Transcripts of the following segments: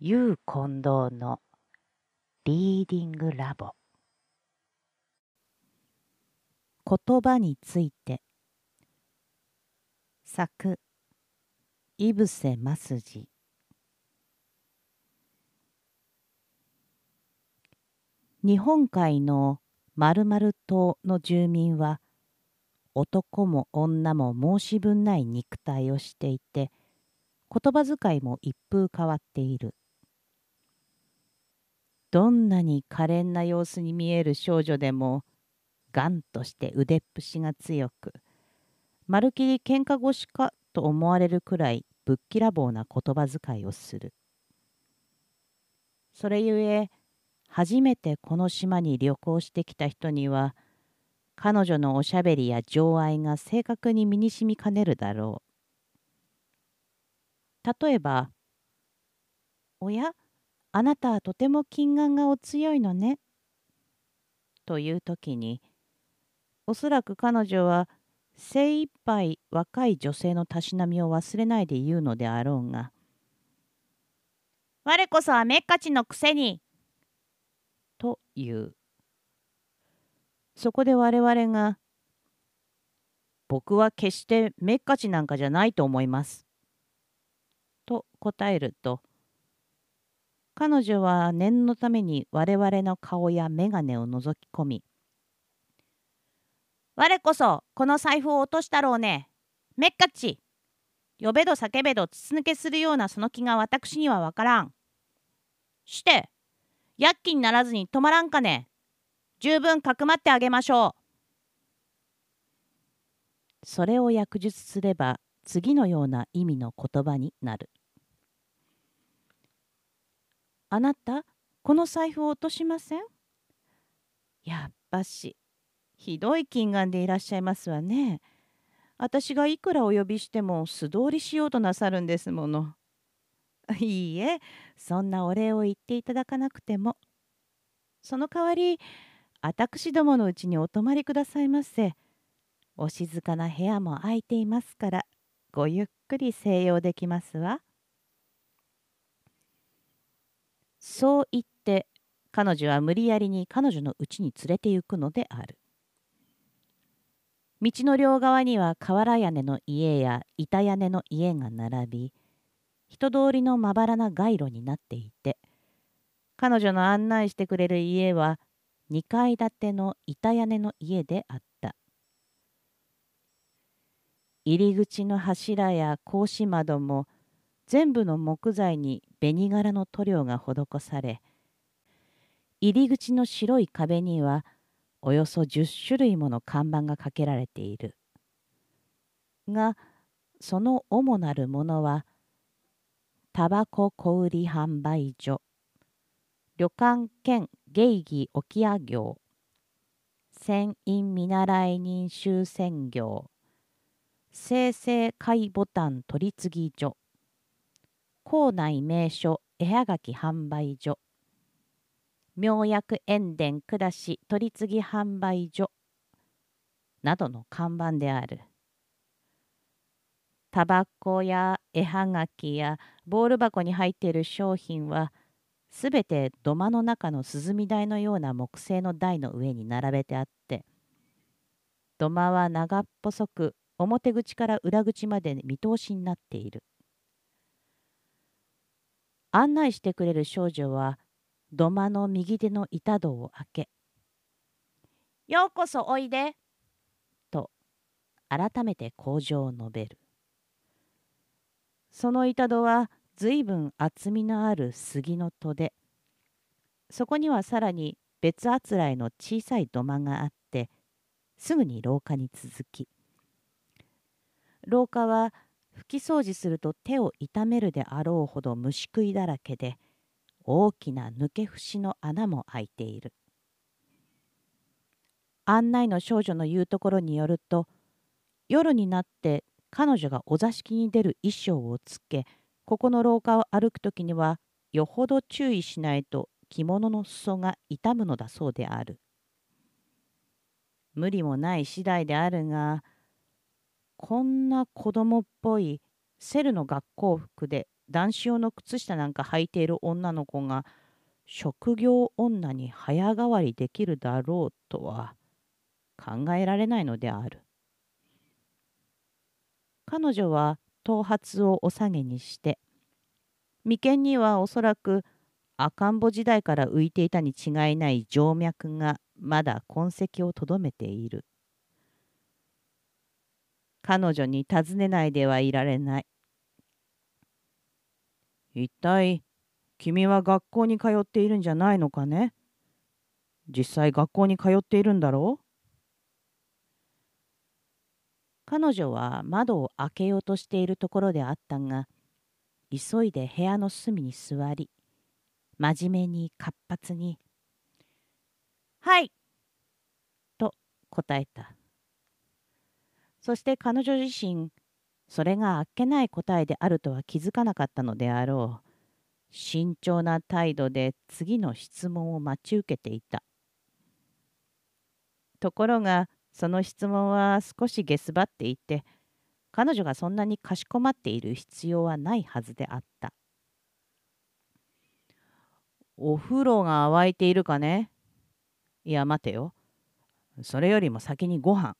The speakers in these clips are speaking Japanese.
ユー近藤のリーディングラボ。言葉について。作井伏正治日本海の〇〇島の住民は男も女も申し分ない肉体をしていて言葉遣いも一風変わっている。どんなに可憐な様子に見える少女でもがんとして腕っぷしが強くまるきり喧嘩腰かと思われるくらいぶっきらぼうな言葉遣いをする。それゆえ初めてこの島に旅行してきた人には彼女のおしゃべりや情愛が正確に身にしみかねるだろう。例えば「おやあなたはとても金眼がお強いのね。という時におそらく彼女は精一杯若い女性のたしなみを忘れないで言うのであろうが「我こそはめっかちのくせに!」と言う。そこで我々が「僕は決してめっかちなんかじゃないと思います」と答えると彼女は念のために我々の顔や眼鏡を覗き込み「我こそこの財布を落としたろうねめっかち呼べど叫べど筒抜けするようなその気が私にはわからん。して躍起にならずに止まらんかね十分かくまってあげましょう。それを訳述すれば次のような意味の言葉になる。あなた、この財布を落としません？やっぱし、ひどい金眼でいらっしゃいますわね。私がいくらお呼びしても素通りしようとなさるんですもの。いいえ、そんなお礼を言っていただかなくても。その代わり、私どものうちにお泊まりくださいませ。お静かな部屋も空いていますから、ごゆっくり静養できますわ。そう言って彼女は無理やりに彼女の家に連れて行くのである。道の両側には瓦屋根の家や板屋根の家が並び人通りのまばらな街路になっていて彼女の案内してくれる家は2階建ての板屋根の家であった入り口の柱や格子窓も全部の木材に紅柄の塗料が施され入り口の白い壁にはおよそ10種類もの看板がかけられている。がその主なるものはタバコ小売販売所旅館兼芸妓置屋業船員見習い人終戦業生成貝ボタン取り次ぎ所校内名所絵はがき販売所妙薬塩田下し取り次ぎ販売所などの看板である。タバコや絵はがきやボール箱に入っている商品はすべて土間の中の涼み台のような木製の台の上に並べてあって土間は長っぽそく表口から裏口まで見通しになっている。案内してくれる少女は土間の右手の板戸を開け「ようこそおいで」と改めて口上を述べる。その板戸はずいぶん厚みのある杉の戸でそこにはさらに別あつらいの小さい土間があってすぐに廊下に続き廊下は拭き掃除すると手を痛めるであろうほど虫食いだらけで大きな抜け節の穴も開いている。案内の少女の言うところによると夜になって彼女がお座敷に出る衣装をつけここの廊下を歩く時にはよほど注意しないと着物の裾が痛むのだそうである。無理もない次第であるがこんな子供っぽいセルの学校服で男子用の靴下なんか履いている女の子が職業女に早変わりできるだろうとは考えられないのである。彼女は頭髪をお下げにして眉間にはおそらく赤ん坊時代から浮いていたに違いない静脈がまだ痕跡をとどめている。彼女に尋ねないではいられない。一体君は学校に通っているんじゃないのかね？実際学校に通っているんだろう？彼女は窓を開けようとしているところであったが急いで部屋の隅に座り真面目に活発に「はい」と答えた。そして彼女自身それがあっけない答えであるとは気づかなかったのであろう。慎重な態度で次の質問を待ち受けていた。ところがその質問は少し下すばっていて彼女がそんなにかしこまっている必要はないはずであった。お風呂が沸いているかね？いや待てよ。それよりも先にご飯。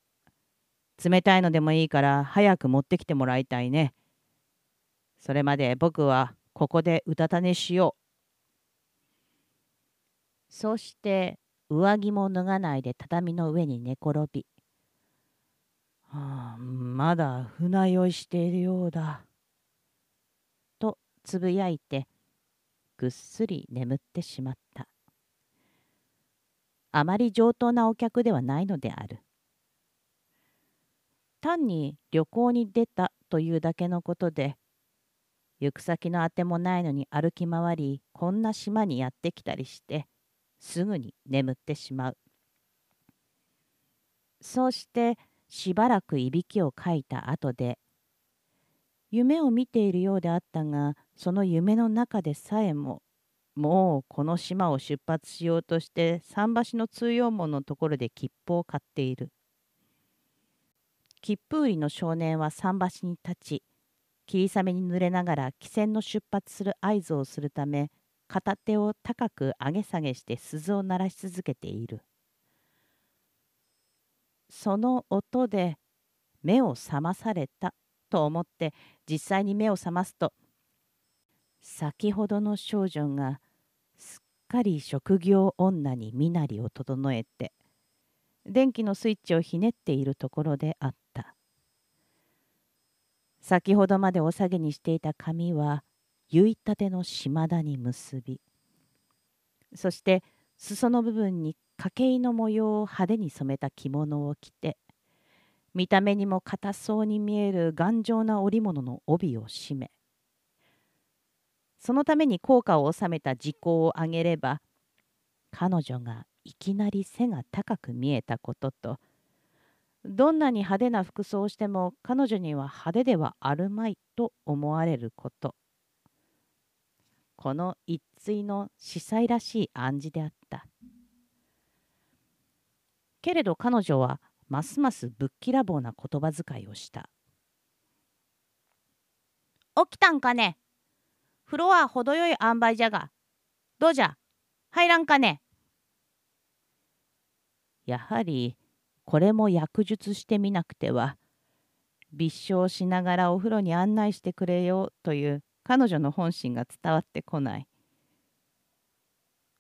冷たいのでもいいから早く持ってきてもらいたいねそれまで僕はここでうたた寝しよう。そして上着も脱がないで畳の上に寝転び、はあ、まだ船酔いしているようだ。とつぶやいてぐっすり眠ってしまった。あまり上等なお客ではないのである。単に旅行に出たというだけのことで行く先のあてもないのに歩き回りこんな島にやってきたりしてすぐに眠ってしまう。そうしてしばらくいびきをかいた後で夢を見ているようであったがその夢の中でさえももうこの島を出発しようとして桟橋の通用門のところで切符を買っている。切符売りの少年は桟橋に立ち霧雨に濡れながら汽船の出発する合図をするため片手を高く上げ下げして鈴を鳴らし続けている。その音で目を覚まされたと思って実際に目を覚ますと先ほどの少女がすっかり職業女に身なりを整えて電気のスイッチをひねっているところであった。先ほどまでお下げにしていた髪は結いたての島田に結びそして裾の部分に掛けの模様を派手に染めた着物を着て見た目にも硬そうに見える頑丈な織物の帯を締めそのために効果を収めた時効を上げれば彼女がいきなり背が高く見えたこととどんなに派手な服装をしても彼女には派手ではあるまいと思われること。この一対の司祭らしい暗示であった。けれど彼女はますますぶっきらぼうな言葉遣いをした。起きたんかね？風呂は程よい塩梅じゃが。どうじゃ？入らんかね？やはりこれも薬術してみなくては立証しながらお風呂に案内してくれよという彼女の本心が伝わってこない。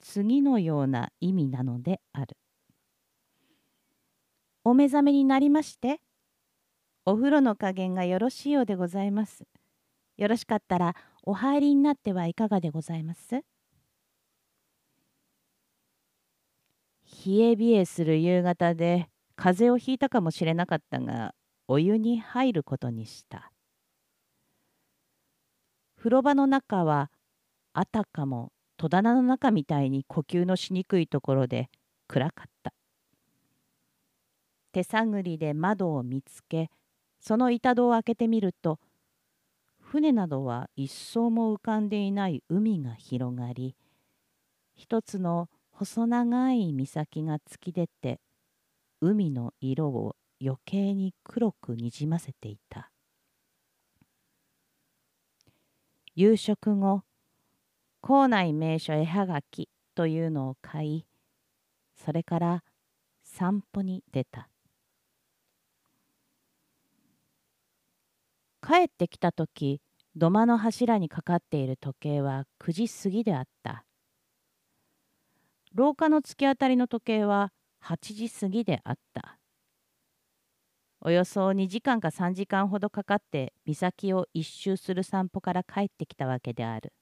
次のような意味なのである。お目覚めになりましてお風呂の加減がよろしいようでございます。よろしかったらお入りになってはいかがでございます？冷え冷えする夕方で風邪をひいたかもしれなかったがお湯に入ることにした。風呂場の中はあたかも戸棚の中みたいに呼吸のしにくいところで暗かった。手探りで窓を見つけその板戸を開けてみると船などは一層も浮かんでいない海が広がり一つの細長い岬が突き出て海の色を余計に黒くにじませていた。夕食後校内名所絵はがきというのを買いそれから散歩に出た。帰ってきた時土間の柱にかかっている時計は9時過ぎであった。廊下の突き当たりの時計は8時過ぎであった。およそ2時間か3時間ほどかかって岬を一周する散歩から帰ってきたわけである。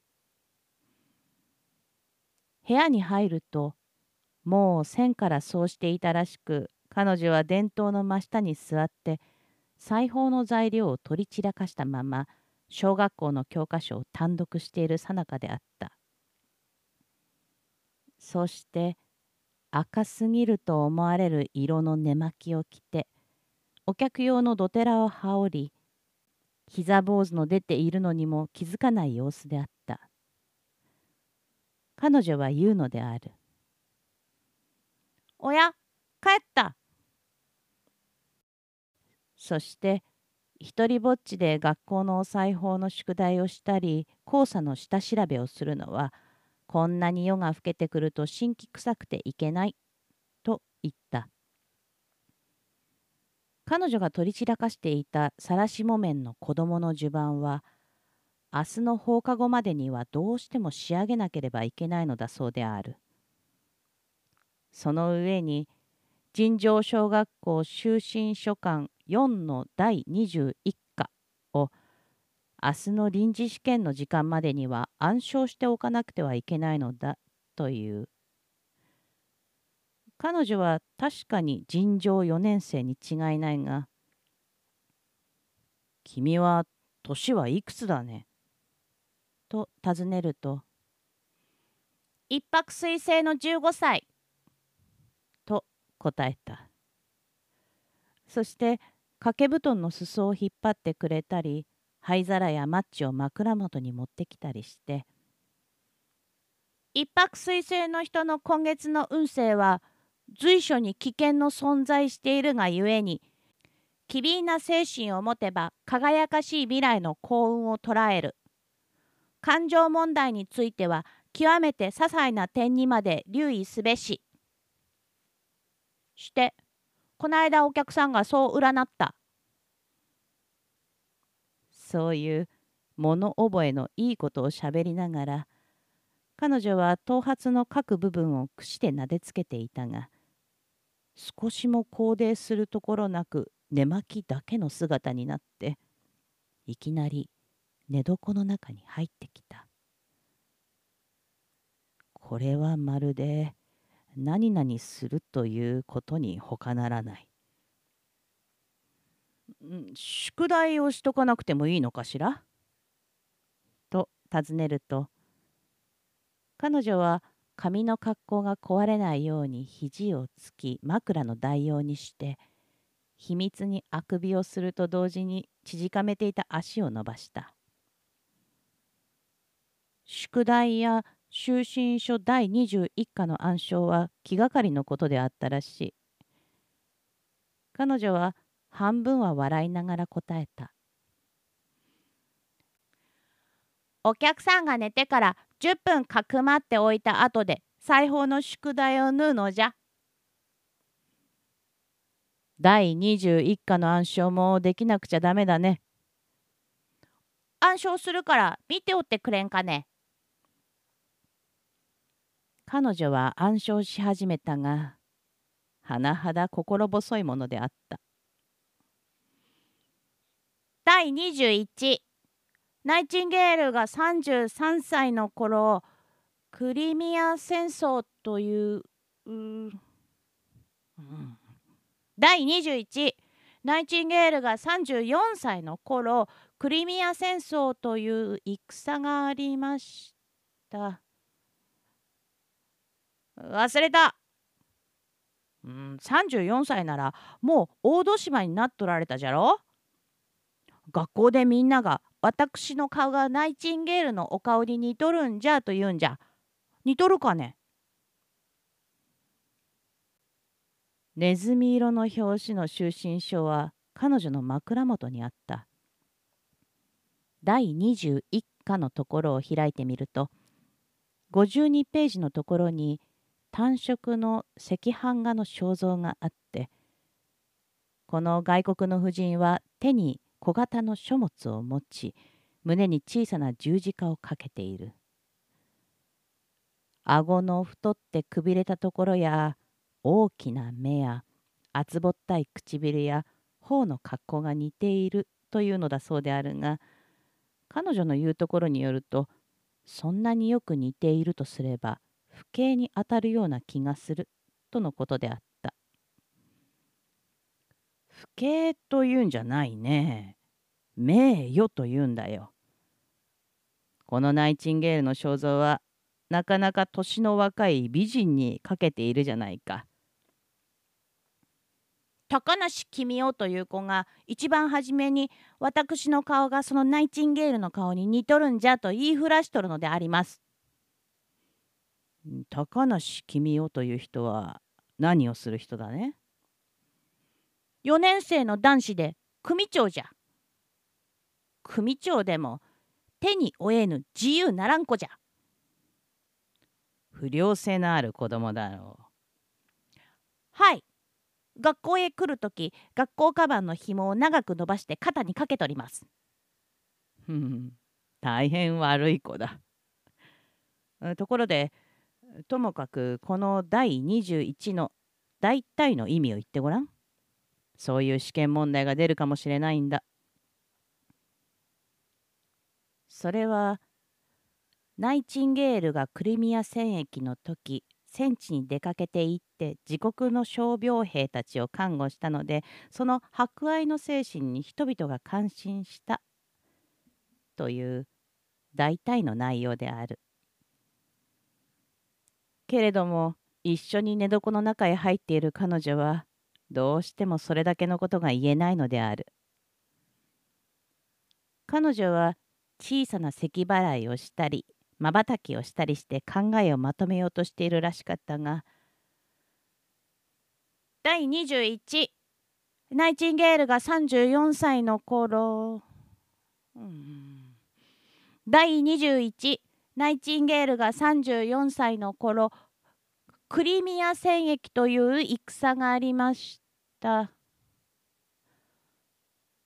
部屋に入るともう線からそうしていたらしく彼女は伝統の真下に座って裁縫の材料を取り散らかしたまま小学校の教科書を単独しているさなかであった。そして赤すぎると思われる色の寝巻きを着てお客用のどてらを羽織り膝坊主の出ているのにも気づかない様子であった。彼女は言うのである「おや帰った」そして一りぼっちで学校のお裁縫の宿題をしたり黄砂の下調べをするのはこんなに夜が更けてくると神気臭くていけないと言った。彼女が取り散らかしていた晒し木綿の子供の襦袢は明日の放課後までにはどうしても仕上げなければいけないのだそうであるその上に尋常小学校終身書簡4の第21明日の臨時試験の時間までには暗唱しておかなくてはいけないのだという彼女は確かに尋常4年生に違いないが「君は年はいくつだね?」と尋ねると「一泊水星の15歳」と答えたそして掛け布団の裾を引っ張ってくれたり灰皿やマッチを枕元に持ってきたりして「一泊水星の人の今月の運勢は「随所に危険の存在しているがゆえに機敏な精神を持てば輝かしい未来の幸運を捉える。感情問題については極めて些細な点にまで留意すべし。してこの間お客さんがそう占った。そういう物覚えのいいことをしゃべりながら彼女は頭髪の各部分を櫛で撫でつけていたが少しも高低するところなく寝巻きだけの姿になっていきなり寝床の中に入ってきた。これはまるで何々するということに他ならない。宿題をしとかなくてもいいのかしら？と尋ねると彼女は髪の格好が壊れないように肘をつき枕の代用にして秘密にあくびをすると同時に縮かめていた足を伸ばした。宿題や就寝書第21課の暗唱は気がかりのことであったらしい。彼女は半分は笑いながら答えたお客さんが寝てから10分かくまっておいた後で裁縫の宿題を縫うのじゃ。第21課の暗唱もできなくちゃダメだね。暗唱するから見ておってくれんかね。彼女は暗唱し始めたが、甚だ心細いものであった。第21ナイチンゲールが33歳の頃クリミア戦争というう、うん、第21ナイチンゲールが34歳の頃クリミア戦争という戦がありました。忘れた、うん、34歳ならもう大戸島になっとられたじゃろ？学校でみんなが私の顔がナイチンゲールのお顔に似とるんじゃと言うんじゃ。似とるかね？ネズミ色の表紙の就寝書は彼女の枕元にあった。第21下のところを開いてみると52ページのところに単色の赤飯画の肖像があってこの外国の婦人は手に小型の書物を持ち胸に小さな十字架をかけている顎の太ってくびれたところや大きな目や厚ぼったい唇や頬の格好が似ているというのだそうであるが彼女の言うところによるとそんなによく似ているとすれば不敬にあたるような気がするとのことであった。不敬というんじゃないね。名誉というんだよ。このナイチンゲールの肖像はなかなか年の若い美人にかけているじゃないか。高梨君夫という子が一番初めに私の顔がそのナイチンゲールの顔に似とるんじゃと言いふらしとるのであります。高梨君夫という人は何をする人だね？?4 年生の男子で組長じゃ。組長でも手に負えぬ自由ならん子じゃ。不良性のある子供だろう。はい。学校へ来るとき学校カバンの紐を長く伸ばして肩にかけとります。ふん大変悪い子だ。ところでともかくこの第21の大体の意味を言ってごらん。そういう試験問題が出るかもしれないんだ。それはナイチンゲールがクリミア戦役の時戦地に出かけていって自国の傷病兵たちを看護したのでその博愛の精神に人々が感心したという大体の内容である。けれども一緒に寝床の中へ入っている彼女はどうしてもそれだけのことが言えないのである。彼女は小さな咳払いをしたりまばたきをしたりして考えをまとめようとしているらしかったが第21ナイチンゲールが34歳の頃、うん、第21ナイチンゲールが34歳の頃クリミア戦役という戦がありました。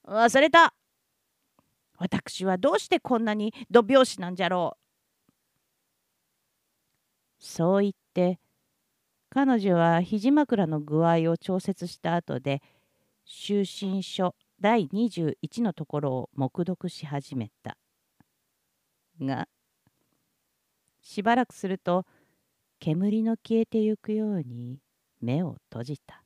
忘れた。私はどうしてこんなに度拍子なんじゃろう。そう言って彼女は肘枕の具合を調節した後で就寝書第21のところを黙読し始めた。がしばらくすると煙の消えてゆくように目を閉じた。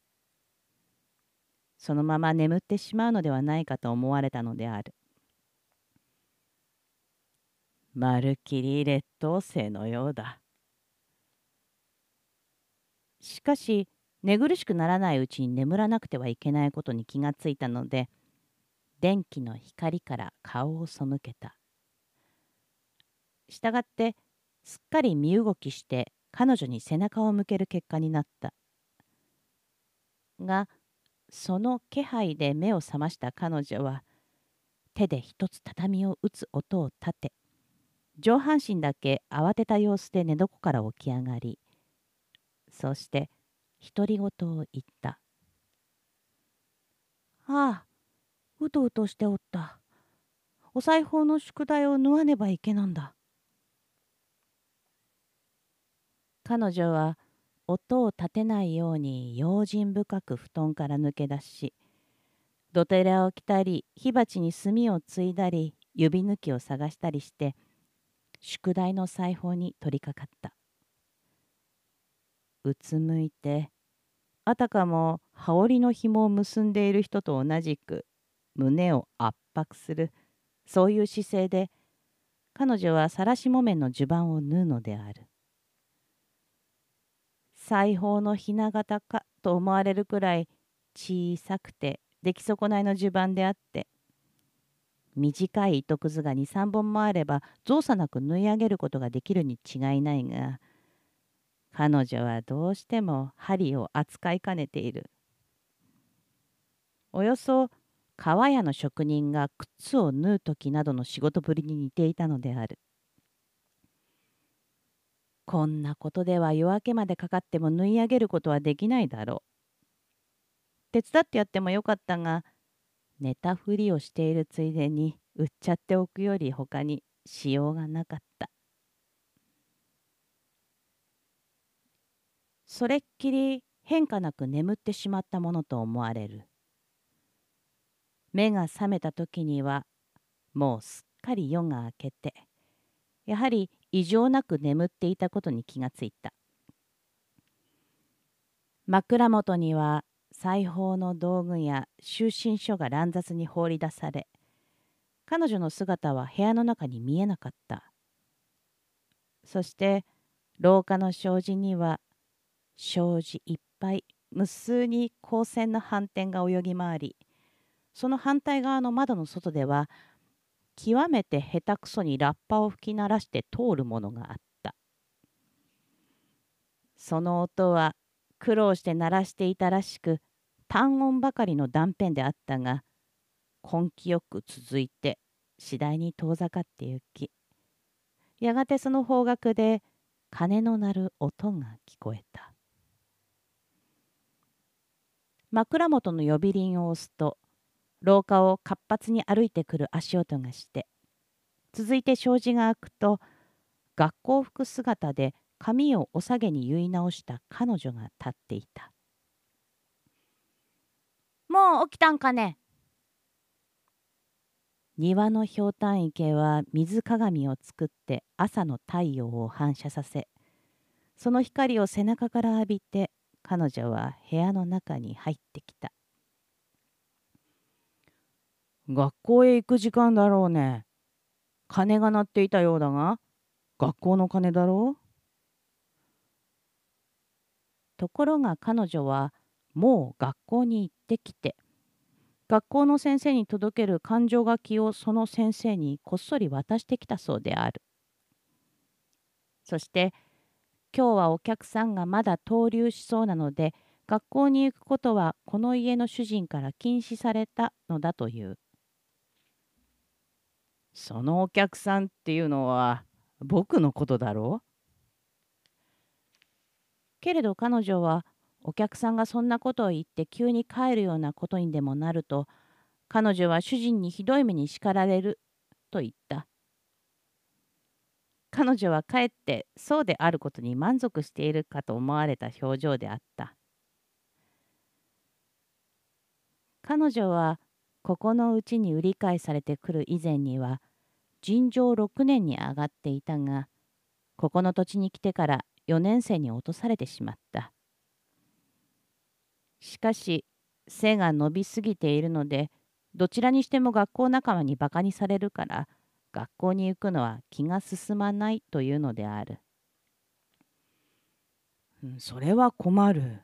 そのまま眠ってしまうのではないかと思われたのである。まるきり劣等生のようだ。しかし寝苦しくならないうちに眠らなくてはいけないことに気がついたので電気の光から顔を背けた。したがってすっかり身動きして彼女に背中を向ける結果になった。がその気配で目を覚ました彼女は手で一つ畳を打つ音を立て上半身だけ慌てた様子で寝床から起き上がりそして独り言を言った「ああうとうとしておった。お裁縫の宿題を縫わねばいけなんだ。彼女は音を立てないように用心深く布団から抜け出しドテラを着たり火鉢に炭をついだり指抜きを探したりして宿題の裁縫に取りかかった。うつむいてあたかも羽織の紐を結んでいる人と同じく胸を圧迫するそういう姿勢で彼女は晒し木綿の襦袢を縫うのである。裁縫のひな形かと思われるくらい小さくて出来損ないの襦袢であって短い糸くずが23本もあれば造作なく縫い上げることができるに違いないが彼女はどうしても針を扱いかねているおよそ革屋の職人が靴を縫う時などの仕事ぶりに似ていたのである。こんなことでは夜明けまでかかっても縫い上げることはできないだろう。手伝ってやってもよかったが、寝たふりをしているついでに売っちゃっておくより他にしようがなかった。それっきり変化なく眠ってしまったものと思われる。目が覚めた時にはもうすっかり夜が明けてやはり異常なく眠っていたことに気がついた。枕元には裁縫の道具や就寝書が乱雑に放り出され彼女の姿は部屋の中に見えなかった。そして廊下の障子には障子いっぱい無数に光線の反転が泳ぎ回りその反対側の窓の外では極めて下手くそにラッパを吹き鳴らして通るものがあった。その音は苦労して鳴らしていたらしく単音ばかりの断片であったが根気よく続いて次第に遠ざかってゆきやがてその方角で鐘の鳴る音が聞こえた。枕元の呼び鈴を押すと廊下を活発に歩いてくる足音がして続いて障子が開くと学校服姿で髪をお下げに結い直した彼女が立っていた「もう起きたんかね?」庭のひょうたん池は水鏡を作って朝の太陽を反射させその光を背中から浴びて彼女は部屋の中に入ってきた学校へ行く時間だろうね。鐘が鳴っていたようだが、学校の鐘だろう？ところが彼女はもう学校に行ってきて、学校の先生に届ける感情書きをその先生にこっそり渡してきたそうである。そして今日はお客さんがまだ登竜しそうなので学校に行くことはこの家の主人から禁止されたのだという。そのお客さんっていうのは僕のことだろう？けれど彼女はお客さんがそんなことを言って急に帰るようなことにでもなると彼女は主人にひどい目に叱られると言った。彼女はかえってそうであることに満足しているかと思われた表情であった。彼女はここのうちに売り買いされてくる以前には尋常6年に上がっていたがここの土地に来てから4年生に落とされてしまったしかし背が伸びすぎているのでどちらにしても学校仲間にバカにされるから学校に行くのは気が進まないというのである。それは困る。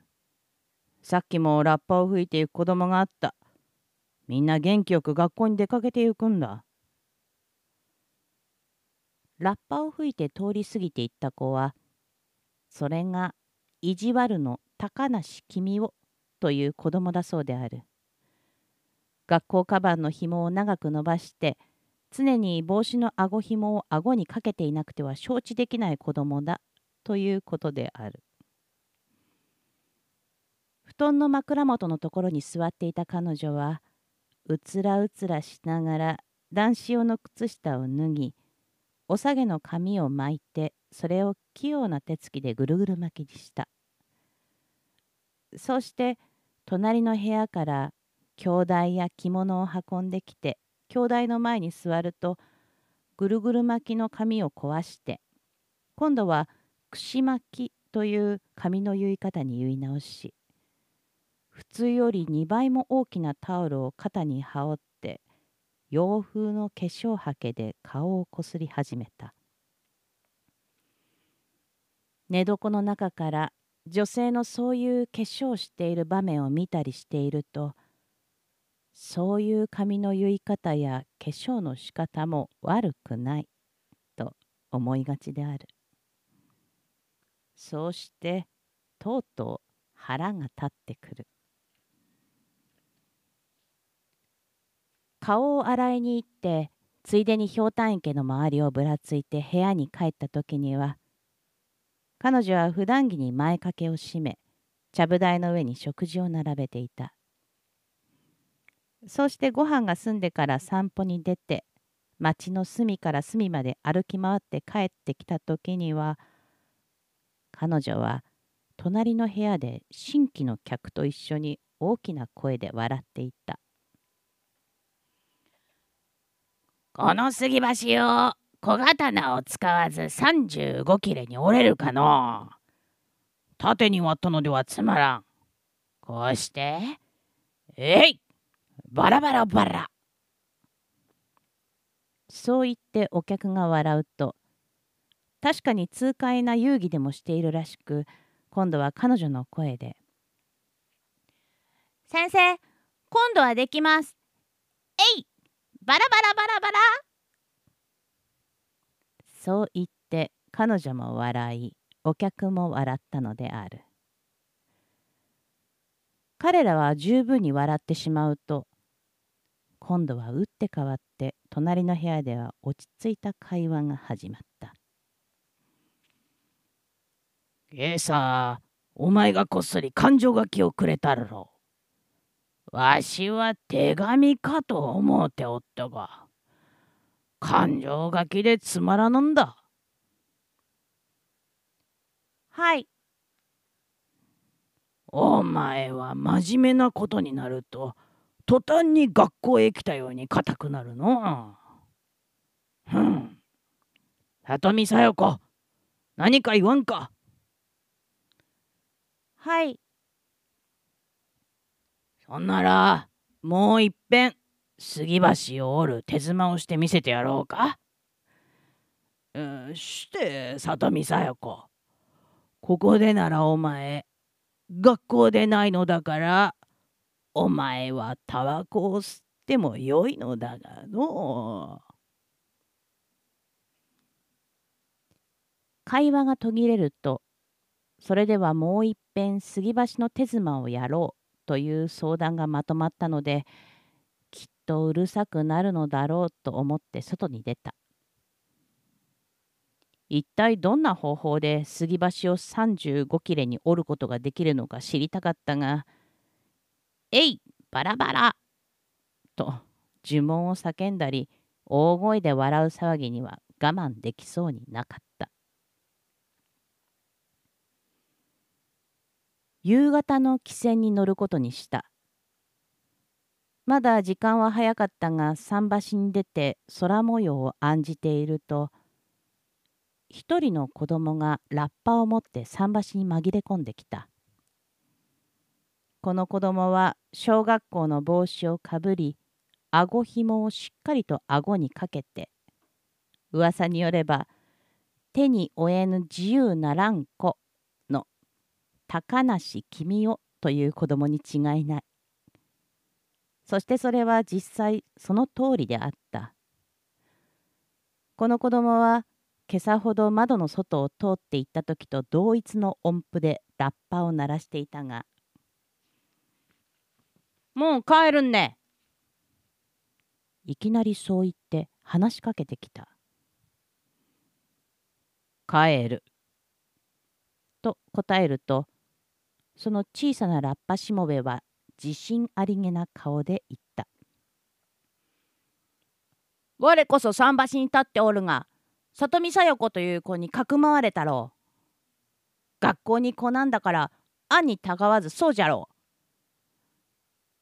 さっきもラッパを吹いていく子供があった。みんな元気よく学校に出かけてゆくんだ。ラッパを吹いて通り過ぎていった子は、それが意地悪の高梨君をという子供だそうである。学校カバンの紐を長く伸ばして、常に帽子の顎紐を顎にかけていなくては承知できない子供だということである。布団の枕元のところに座っていた彼女は、うつらうつらしながら男子用の靴下を脱ぎおさげの紙を巻いてそれを器用な手つきでぐるぐる巻きにした。そうして隣の部屋から兄弟や着物を運んできて兄弟の前に座るとぐるぐる巻きの紙を壊して今度は串巻きという紙の結い方に結い直し普通より2倍も大きなタオルを肩に羽織って洋風の化粧はけで顔をこすり始めた。寝床の中から女性のそういう化粧している場面を見たりしているとそういう髪の結い方や化粧の仕方も悪くないと思いがちである。そうしてとうとう腹が立ってくる。顔を洗いに行ってついでにひょうたん池の周りをぶらついて部屋に帰った時には彼女は普段着に前掛けを閉めちゃぶ台の上に食事を並べていたそうしてご飯が済んでから散歩に出て町の隅から隅まで歩き回って帰ってきた時には彼女は隣の部屋で新規の客と一緒に大きな声で笑っていた。この杉橋を小刀を使わず35切れに折れるかの縦に割ったのではつまらん。こうして、えいバラバラバラ。そう言ってお客が笑うと、確かに痛快な遊戯でもしているらしく、今度は彼女の声で、先生、今度はできます。えいバラバラバラバラ。そう言って彼女も笑いお客も笑ったのである。彼らは十分に笑ってしまうと今度は打って変わって隣の部屋では落ち着いた会話が始まった「ええさお前がこっそり感情書きをくれたろ。わしは手紙かと思うておったが、感情書きでつまらぬんだ。はい。お前は真面目なことになると、途端に学校へ来たように硬くなるの。ふん。里見さよ子、何か言わんか。はい。ほんなら、もういっぺん、杉橋を折る手妻をしてみせてやろうか。うん、して、里見さよ子。ここでならお前、学校でないのだから、お前はタバコを吸ってもよいのだがの会話が途切れると、それではもういっぺん杉橋の手妻をやろうという相談がまとまったのできっとうるさくなるのだろうと思って外に出た一体どんな方法で杉橋を35切れに折ることができるのか知りたかったが「えいバラバラ!」と呪文を叫んだり大声で笑う騒ぎには我慢できそうになかった。夕方の汽船に乗ることにした。まだ時間は早かったが桟橋に出て空模様を案じていると一人の子供がラッパを持って桟橋に紛れ込んできた。この子供は小学校の帽子をかぶり顎ひもをしっかりと顎にかけて噂によれば手に負えぬ自由ならん子高梨君代という子供に違いない。そしてそれは実際その通りであった。この子供は今朝ほど窓の外を通っていった時と同一の音符でラッパを鳴らしていたが「もう帰るんね」いきなりそう言って話しかけてきた。帰る。と答えるとその小さなラッパしもべは自信ありげな顔で言った。我こそ桟橋に立っておるが、里見さよ子という子にかくまわれたろう。学校に子なんだから、暗にたがわずそうじゃろ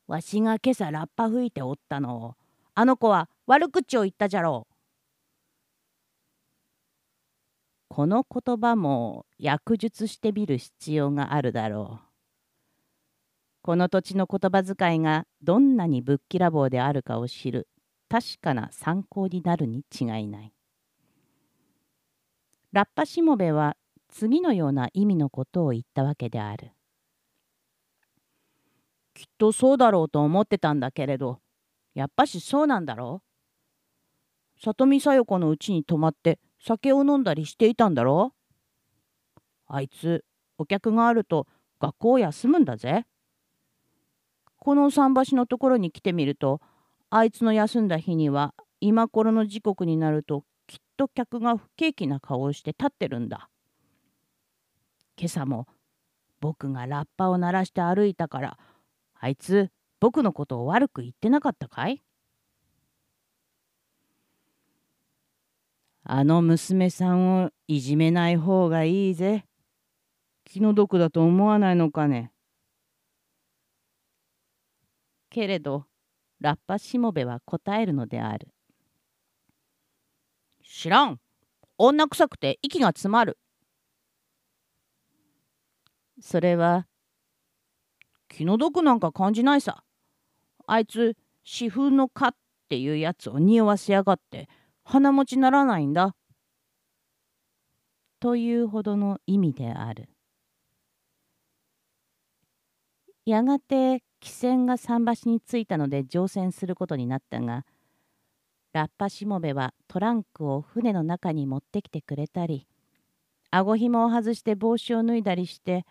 う。わしが今朝ラッパ吹いておったのを、あの子は悪口を言ったじゃろう。この言葉も訳述してみる必要があるだろう。この土地の言葉遣いがどんなにぶっきらぼうであるかを知る確かな参考になるに違いない。ラッパしもべは次のような意味のことを言ったわけである。きっとそうだろうと思ってたんだけれど、やっぱしそうなんだろう？里見さよ子のうちに泊まって酒を飲んだりしていたんだろう？あいつ、お客があると学校を休むんだぜ。この桟橋のところに来てみるとあいつの休んだ日には今頃の時刻になるときっと客が不景気な顔をして立ってるんだ。今朝も僕がラッパを鳴らして歩いたからあいつ僕のことを悪く言ってなかったかい？あの娘さんをいじめない方がいいぜ。気の毒だと思わないのかね？けれどラッパしもべは答えるのである。知らん。女臭くて息が詰まる。それは気の毒なんか感じないさ。あいつ四風の蚊っていうやつを匂わせやがって鼻持ちならないんだ。というほどの意味である。やがて汽船が桟橋に着いたので乗船することになったがラッパしもべはトランクを船の中に持ってきてくれたり顎ひもを外して帽子を脱いだりして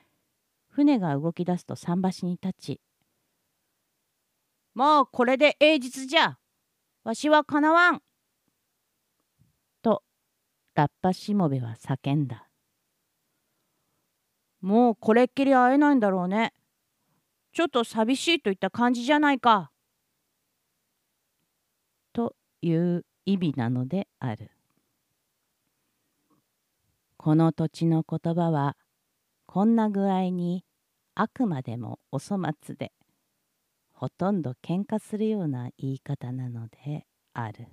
船が動き出すと桟橋に立ち「もうこれで永日じゃわしはかなわん!」とラッパしもべは叫んだ。もうこれっきり会えないんだろうね。ちょっと寂しいといった感じじゃないか。という意味なのである。この土地の言葉はこんな具合にあくまでもお粗末でほとんど喧嘩するような言い方なのである。